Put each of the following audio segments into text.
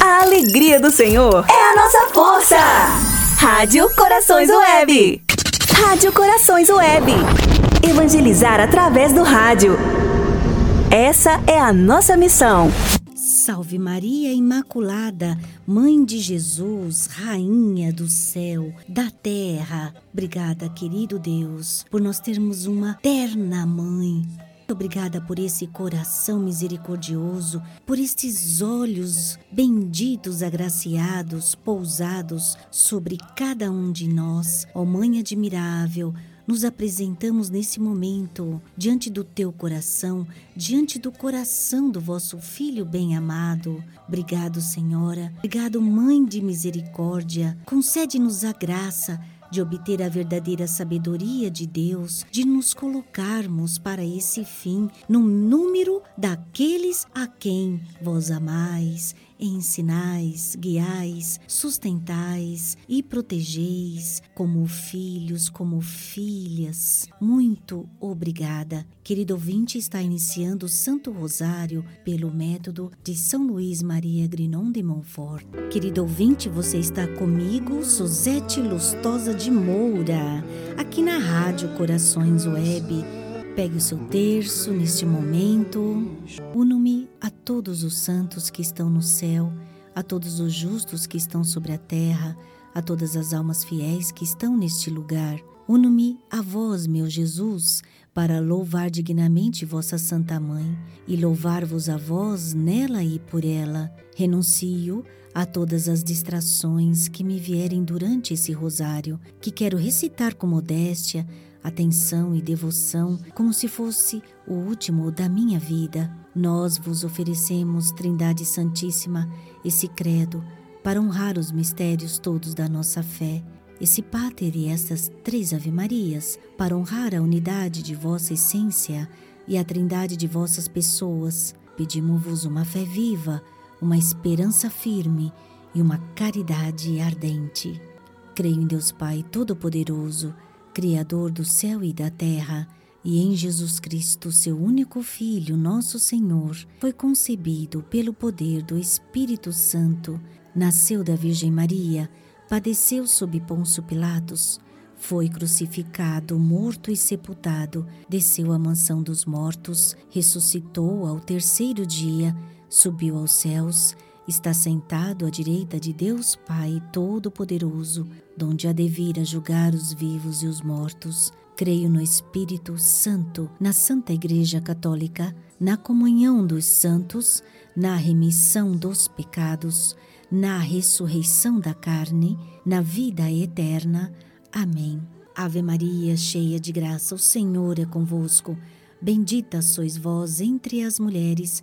A alegria do Senhor é a nossa força. Rádio Corações Web. Rádio Corações Web. Evangelizar através do rádio. Essa é a nossa missão. Salve Maria Imaculada, Mãe de Jesus, Rainha do céu, da terra. Obrigada, querido Deus, por nós termos uma terna mãe. Obrigada por esse coração misericordioso, por estes olhos benditos, agraciados, pousados sobre cada um de nós. Ó Mãe admirável, nos apresentamos nesse momento diante do teu coração, diante do coração do vosso filho bem-amado. Obrigado, Senhora. Obrigado, Mãe de misericórdia. Concede-nos a graça de obter a verdadeira sabedoria de Deus, de nos colocarmos para esse fim no número daqueles a quem vós amais ensinais, guiais, sustentais e protegeis como filhos, como filhas. Muito obrigada. Querido ouvinte, está iniciando o Santo Rosário pelo método de São Luís Maria Grinon de Montfort. Querido ouvinte, você está comigo, Suzete Lustosa de Moura, aqui na Rádio Corações Web Pegue o seu terço neste momento. Uno-me a todos os santos que estão no céu, a todos os justos que estão sobre a terra, a todas as almas fiéis que estão neste lugar. Uno-me a vós, meu Jesus, para louvar dignamente vossa Santa Mãe e louvar-vos a vós nela e por ela. Renuncio a todas as distrações que me vierem durante esse rosário, que quero recitar com modéstia atenção e devoção como se fosse o último da minha vida. Nós vos oferecemos, Trindade Santíssima, esse credo para honrar os mistérios todos da nossa fé, esse Pater e essas três Ave-Marias, para honrar a unidade de vossa essência e a trindade de vossas pessoas. Pedimos-vos uma fé viva, uma esperança firme e uma caridade ardente. Creio em Deus Pai Todo-Poderoso, Criador do céu e da terra, e em Jesus Cristo, seu único Filho, nosso Senhor, foi concebido pelo poder do Espírito Santo, nasceu da Virgem Maria, padeceu sob Pôncio Pilatos, foi crucificado, morto e sepultado, desceu à mansão dos mortos, ressuscitou ao terceiro dia, subiu aos céus, está sentado à direita de Deus Pai Todo-Poderoso, donde há de vir a julgar os vivos e os mortos. Creio no Espírito Santo, na Santa Igreja Católica, na comunhão dos santos, na remissão dos pecados, na ressurreição da carne, na vida eterna. Amém. Ave Maria, cheia de graça, o Senhor é convosco. Bendita sois vós entre as mulheres,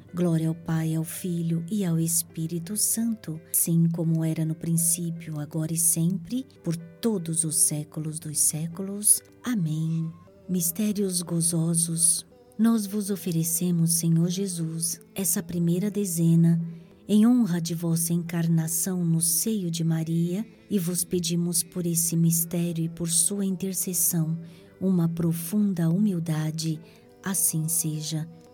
Glória ao Pai, ao Filho e ao Espírito Santo, assim como era no princípio, agora e sempre, por todos os séculos dos séculos. Amém. Mistérios gozosos nós vos oferecemos, Senhor Jesus, essa primeira dezena em honra de vossa encarnação no seio de Maria e vos pedimos por esse mistério e por sua intercessão uma profunda humildade. Assim seja.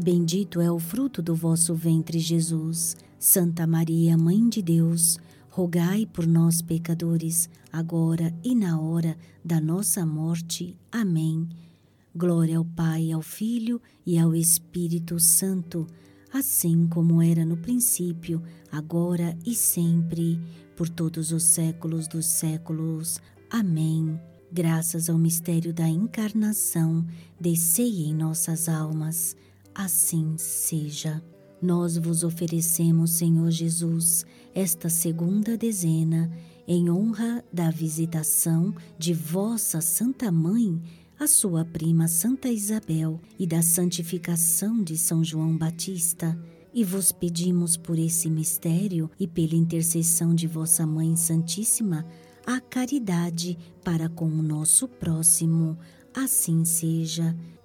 bendito é o fruto do vosso ventre, Jesus. Santa Maria, Mãe de Deus, rogai por nós, pecadores, agora e na hora da nossa morte. Amém. Glória ao Pai, ao Filho e ao Espírito Santo, assim como era no princípio, agora e sempre, por todos os séculos dos séculos. Amém. Graças ao mistério da encarnação, descei em nossas almas assim seja. Nós vos oferecemos, Senhor Jesus, esta segunda dezena, em honra da visitação de vossa Santa Mãe, a sua prima Santa Isabel, e da santificação de São João Batista. E vos pedimos por esse mistério e pela intercessão de vossa Mãe Santíssima, a caridade para com o nosso próximo. Assim seja.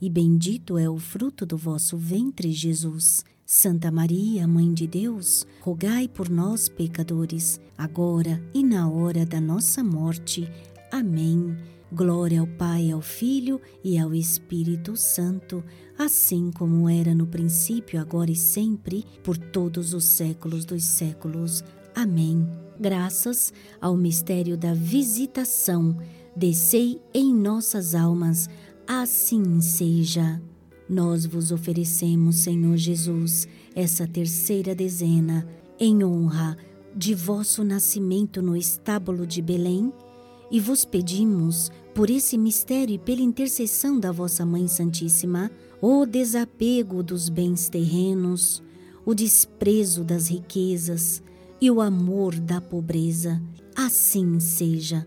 e bendito é o fruto do vosso ventre, Jesus. Santa Maria, Mãe de Deus, rogai por nós, pecadores, agora e na hora da nossa morte. Amém. Glória ao Pai, ao Filho e ao Espírito Santo, assim como era no princípio, agora e sempre, por todos os séculos dos séculos. Amém. Graças ao mistério da visitação, descei em nossas almas, assim seja. Nós vos oferecemos, Senhor Jesus, essa terceira dezena, em honra de vosso nascimento no estábulo de Belém, e vos pedimos, por esse mistério e pela intercessão da vossa Mãe Santíssima, o desapego dos bens terrenos, o desprezo das riquezas, e o amor da pobreza. Assim seja.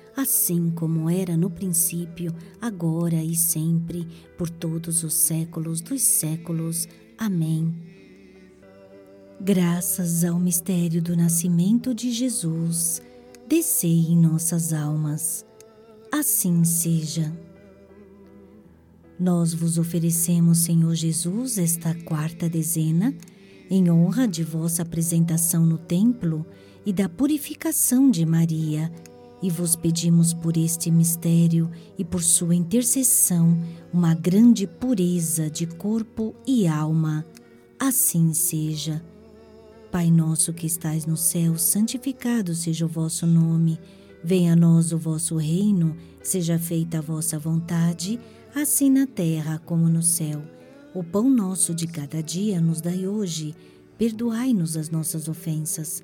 assim como era no princípio, agora e sempre, por todos os séculos dos séculos. Amém. Graças ao mistério do nascimento de Jesus, descei em nossas almas. Assim seja. Nós vos oferecemos, Senhor Jesus, esta quarta dezena, em honra de vossa apresentação no templo e da purificação de Maria e vos pedimos por este mistério e por sua intercessão uma grande pureza de corpo e alma. Assim seja. Pai nosso que estais no céu, santificado seja o vosso nome. Venha a nós o vosso reino, seja feita a vossa vontade, assim na terra como no céu. O pão nosso de cada dia nos dai hoje. Perdoai-nos as nossas ofensas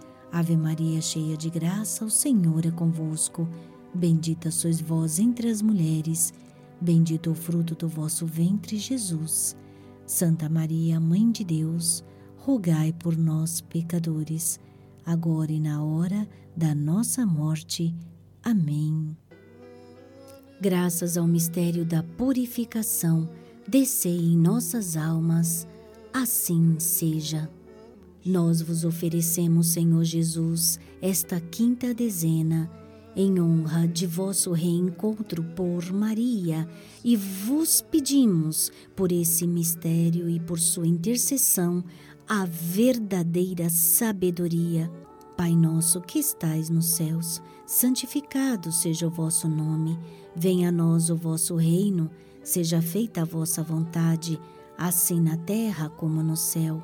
Ave Maria, cheia de graça, o Senhor é convosco. Bendita sois vós entre as mulheres, bendito o fruto do vosso ventre, Jesus. Santa Maria, Mãe de Deus, rogai por nós, pecadores, agora e na hora da nossa morte. Amém. Graças ao mistério da purificação, descei em nossas almas, assim seja. Nós vos oferecemos, Senhor Jesus, esta quinta dezena, em honra de vosso reencontro por Maria, e vos pedimos, por esse mistério e por sua intercessão, a verdadeira sabedoria. Pai nosso que estais nos céus, santificado seja o vosso nome, venha a nós o vosso reino, seja feita a vossa vontade, assim na terra como no céu.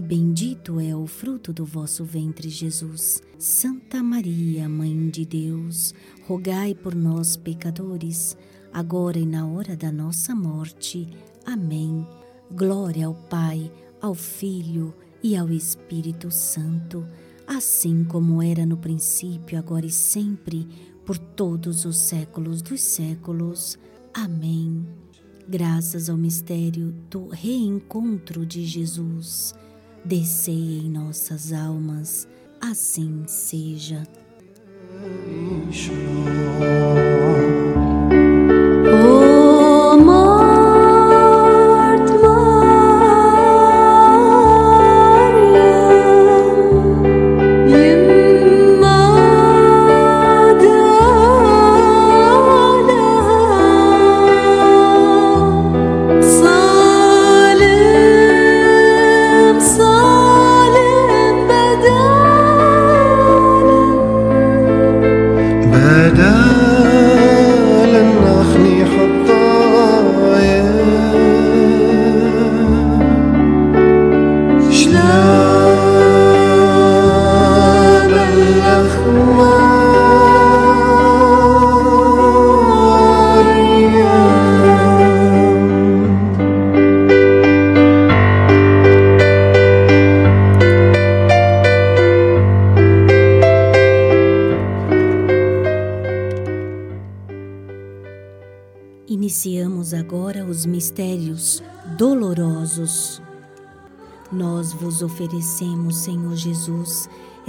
bendito é o fruto do vosso ventre, Jesus. Santa Maria, Mãe de Deus, rogai por nós, pecadores, agora e na hora da nossa morte. Amém. Glória ao Pai, ao Filho e ao Espírito Santo assim como era no princípio, agora e sempre, por todos os séculos dos séculos. Amém. Graças ao mistério do reencontro de Jesus, descei em nossas almas, assim seja.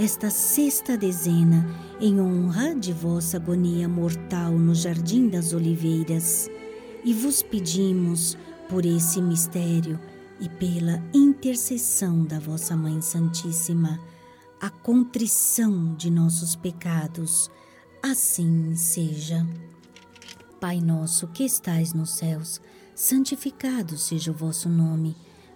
Esta sexta dezena em honra de vossa agonia mortal no Jardim das Oliveiras e vos pedimos, por esse mistério e pela intercessão da vossa Mãe Santíssima, a contrição de nossos pecados. Assim seja. Pai nosso que estais nos céus, santificado seja o vosso nome.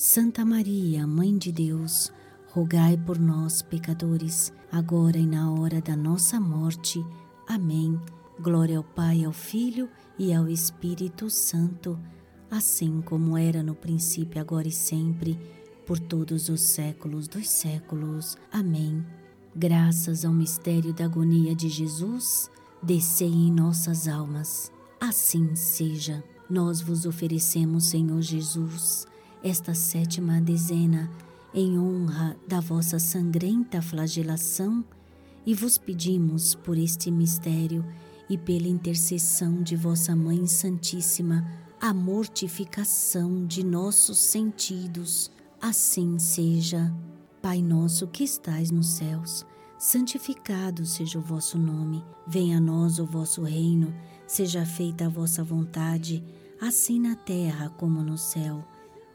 Santa Maria, Mãe de Deus, rogai por nós, pecadores, agora e na hora da nossa morte. Amém. Glória ao Pai, ao Filho e ao Espírito Santo, assim como era no princípio, agora e sempre, por todos os séculos dos séculos. Amém. Graças ao mistério da agonia de Jesus, descei em nossas almas. Assim seja. Nós vos oferecemos, Senhor Jesus, esta sétima dezena em honra da vossa sangrenta flagelação e vos pedimos por este mistério e pela intercessão de vossa Mãe Santíssima a mortificação de nossos sentidos. Assim seja. Pai nosso que estais nos céus, santificado seja o vosso nome. Venha a nós o vosso reino. Seja feita a vossa vontade, assim na terra como no céu.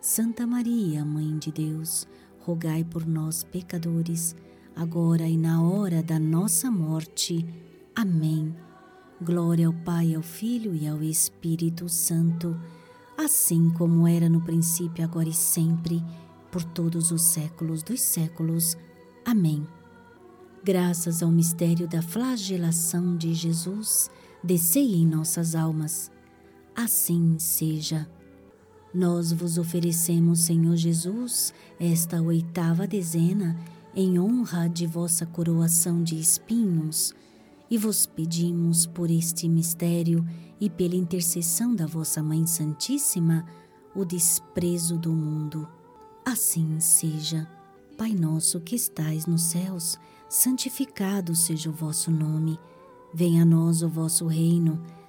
Santa Maria, Mãe de Deus, rogai por nós, pecadores, agora e na hora da nossa morte. Amém. Glória ao Pai, ao Filho e ao Espírito Santo, assim como era no princípio, agora e sempre, por todos os séculos dos séculos. Amém. Graças ao mistério da flagelação de Jesus, descei em nossas almas. Assim seja. Nós vos oferecemos, Senhor Jesus, esta oitava dezena em honra de vossa coroação de espinhos e vos pedimos por este mistério e pela intercessão da vossa Mãe Santíssima o desprezo do mundo. Assim seja. Pai nosso que estais nos céus, santificado seja o vosso nome. Venha a nós o vosso reino.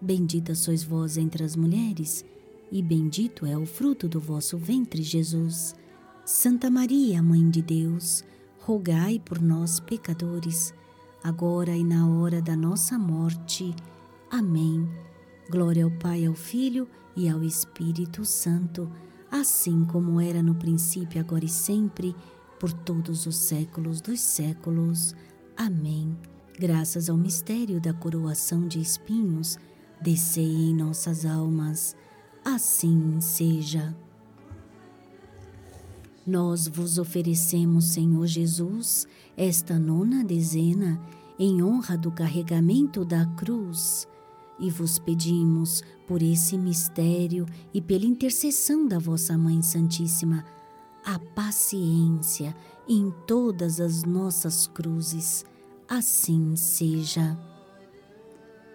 Bendita sois vós entre as mulheres, e bendito é o fruto do vosso ventre, Jesus. Santa Maria, Mãe de Deus, rogai por nós, pecadores, agora e na hora da nossa morte. Amém. Glória ao Pai, ao Filho e ao Espírito Santo assim como era no princípio, agora e sempre, por todos os séculos dos séculos. Amém. Graças ao mistério da coroação de espinhos, descei em nossas almas. Assim seja. Nós vos oferecemos, Senhor Jesus, esta nona dezena em honra do carregamento da cruz e vos pedimos, por esse mistério e pela intercessão da vossa Mãe Santíssima, a paciência em todas as nossas cruzes. Assim seja.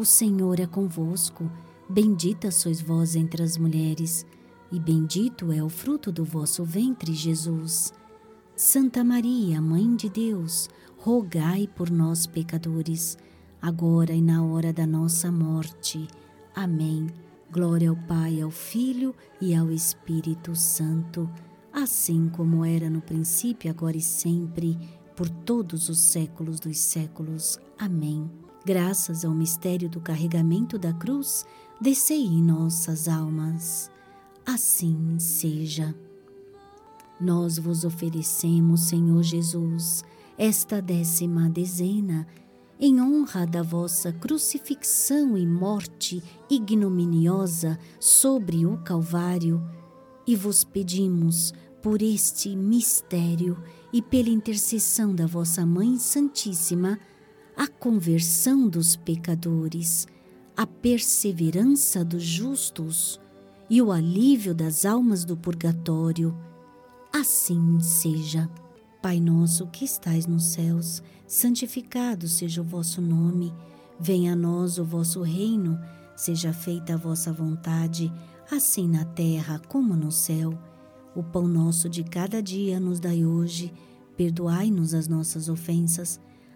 o Senhor é convosco, bendita sois vós entre as mulheres, e bendito é o fruto do vosso ventre, Jesus. Santa Maria, Mãe de Deus, rogai por nós, pecadores, agora e na hora da nossa morte. Amém. Glória ao Pai, ao Filho e ao Espírito Santo, assim como era no princípio, agora e sempre, por todos os séculos dos séculos. Amém. Graças ao mistério do carregamento da cruz, descei em nossas almas. Assim seja. Nós vos oferecemos, Senhor Jesus, esta décima dezena, em honra da vossa crucifixão e morte ignominiosa sobre o Calvário, e vos pedimos, por este mistério e pela intercessão da vossa Mãe Santíssima, a conversão dos pecadores, a perseverança dos justos e o alívio das almas do purgatório. Assim seja. Pai nosso que estais nos céus, santificado seja o vosso nome. Venha a nós o vosso reino. Seja feita a vossa vontade, assim na terra como no céu. O pão nosso de cada dia nos dai hoje. Perdoai-nos as nossas ofensas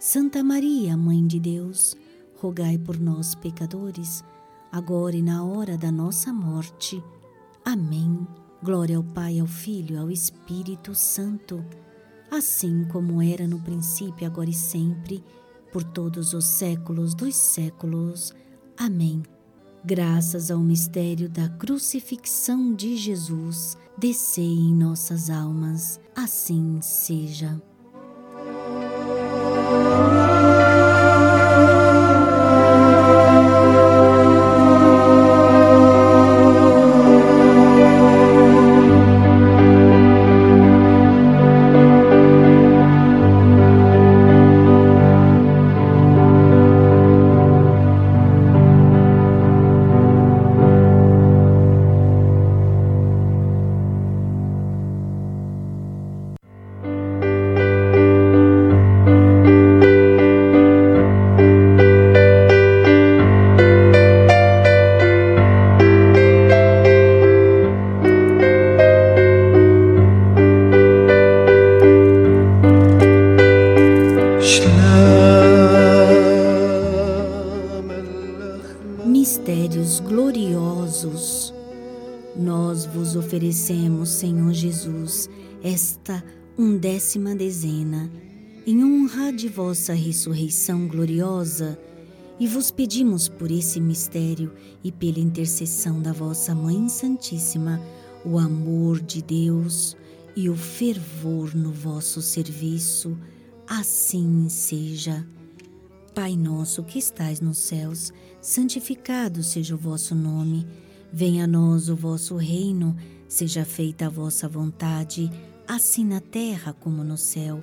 Santa Maria, Mãe de Deus, rogai por nós, pecadores, agora e na hora da nossa morte. Amém. Glória ao Pai, ao Filho ao Espírito Santo, assim como era no princípio, agora e sempre, por todos os séculos dos séculos. Amém. Graças ao mistério da crucifixão de Jesus, descei em nossas almas, assim seja. Vossa ressurreição gloriosa, e vos pedimos por esse mistério e pela intercessão da vossa Mãe Santíssima, o amor de Deus e o fervor no vosso serviço, assim seja. Pai nosso que estais nos céus, santificado seja o vosso nome. Venha a nós o vosso reino, seja feita a vossa vontade, assim na terra como no céu.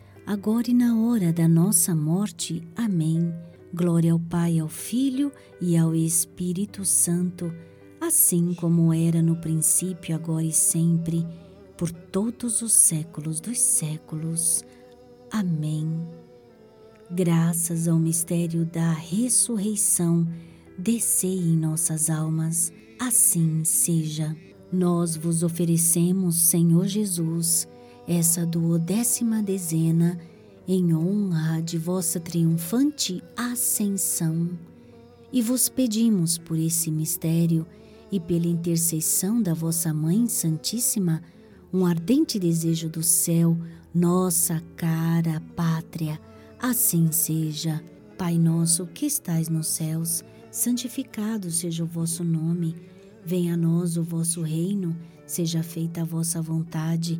agora e na hora da nossa morte. Amém. Glória ao Pai, ao Filho e ao Espírito Santo, assim como era no princípio, agora e sempre, por todos os séculos dos séculos. Amém. Graças ao mistério da ressurreição, descei em nossas almas, assim seja. Nós vos oferecemos, Senhor Jesus, essa duodécima dezena em honra de vossa triunfante ascensão. E vos pedimos por esse mistério e pela intercessão da vossa Mãe Santíssima, um ardente desejo do céu, nossa cara pátria. Assim seja. Pai nosso que estais nos céus, santificado seja o vosso nome. Venha a nós o vosso reino, seja feita a vossa vontade,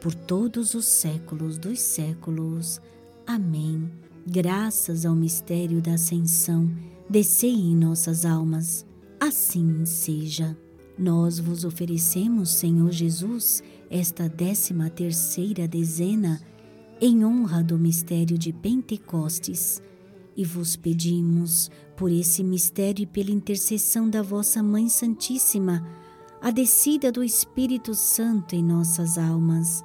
por todos os séculos dos séculos. Amém. Graças ao mistério da Ascensão, descei em nossas almas. Assim seja. Nós vos oferecemos, Senhor Jesus, esta décima terceira dezena, em honra do mistério de Pentecostes e vos pedimos, por esse mistério e pela intercessão da vossa Mãe Santíssima, a descida do Espírito Santo em nossas almas.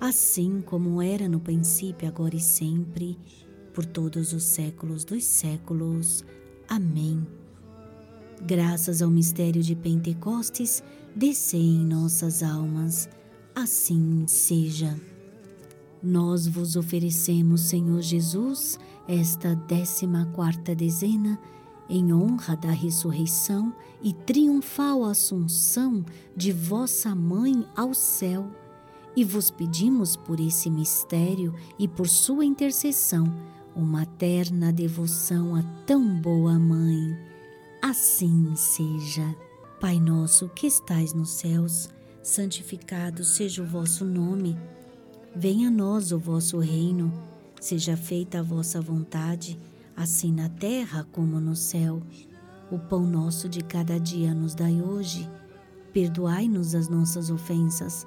assim como era no princípio, agora e sempre, por todos os séculos dos séculos. Amém. Graças ao mistério de Pentecostes, descei em nossas almas. Assim seja. Nós vos oferecemos, Senhor Jesus, esta décima quarta dezena, em honra da ressurreição e triunfal assunção de vossa Mãe ao céu e vos pedimos por esse mistério e por sua intercessão uma terna devoção a tão boa Mãe. Assim seja. Pai nosso que estais nos céus, santificado seja o vosso nome. Venha a nós o vosso reino. Seja feita a vossa vontade, assim na terra como no céu. O pão nosso de cada dia nos dai hoje. Perdoai-nos as nossas ofensas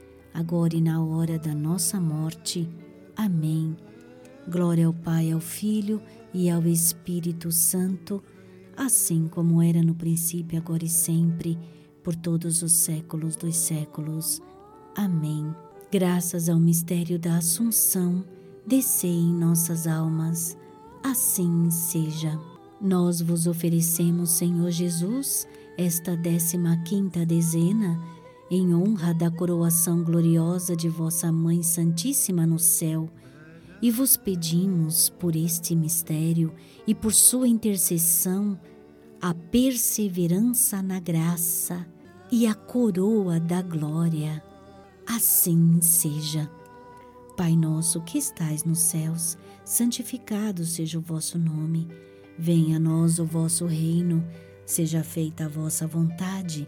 agora e na hora da nossa morte. Amém. Glória ao Pai, ao Filho e ao Espírito Santo assim como era no princípio, agora e sempre, por todos os séculos dos séculos. Amém. Graças ao mistério da Assunção, descei em nossas almas. Assim seja. Nós vos oferecemos, Senhor Jesus, esta décima quinta dezena, em honra da coroação gloriosa de vossa Mãe Santíssima no céu, e vos pedimos, por este mistério e por sua intercessão, a perseverança na graça e a coroa da glória. Assim seja. Pai nosso que estais nos céus, santificado seja o vosso nome. Venha a nós o vosso reino, seja feita a vossa vontade,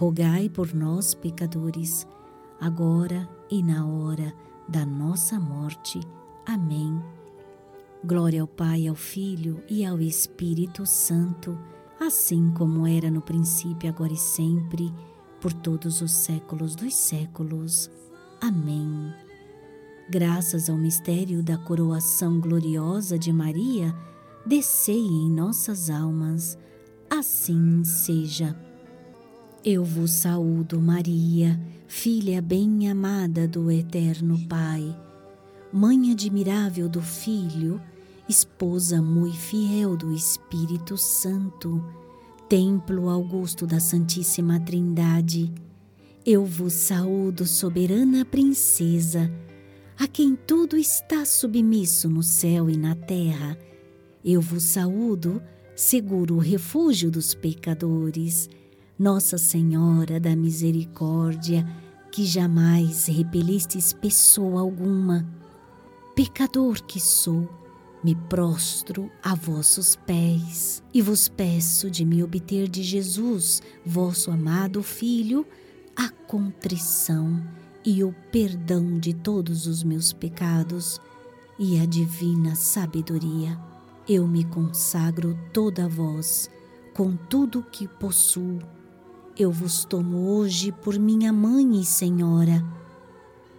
rogai por nós, pecadores, agora e na hora da nossa morte. Amém. Glória ao Pai, ao Filho e ao Espírito Santo, assim como era no princípio, agora e sempre, por todos os séculos dos séculos. Amém. Graças ao mistério da coroação gloriosa de Maria, descei em nossas almas assim seja. Eu vos saúdo, Maria, filha bem-amada do Eterno Pai, mãe admirável do Filho, esposa muito fiel do Espírito Santo, templo augusto da Santíssima Trindade. Eu vos saúdo, soberana princesa, a quem tudo está submisso no céu e na terra. Eu vos saúdo, seguro refúgio dos pecadores, Nossa Senhora da Misericórdia, que jamais repelistes pessoa alguma. Pecador que sou, me prostro a vossos pés e vos peço de me obter de Jesus, vosso amado Filho, a contrição e o perdão de todos os meus pecados e a divina sabedoria eu me consagro toda a vós, com tudo o que possuo. Eu vos tomo hoje por minha mãe e senhora.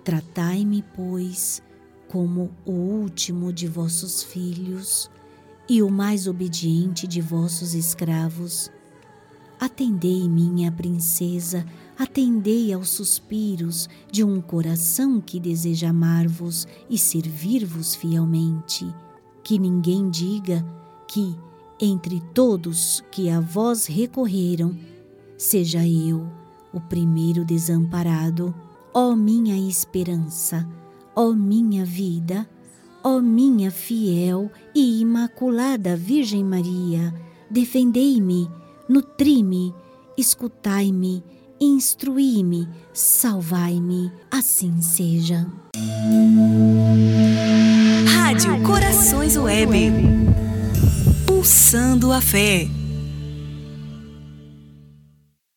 Tratai-me, pois, como o último de vossos filhos e o mais obediente de vossos escravos. Atendei, minha princesa, atendei aos suspiros de um coração que deseja amar-vos e servir-vos fielmente que ninguém diga que, entre todos que a vós recorreram, seja eu o primeiro desamparado, ó minha esperança, ó minha vida, ó minha fiel e imaculada Virgem Maria, defendei-me, nutri-me, escutai-me, instruí-me, salvai-me, assim seja. Rádio Corações Web. Pulsando a fé.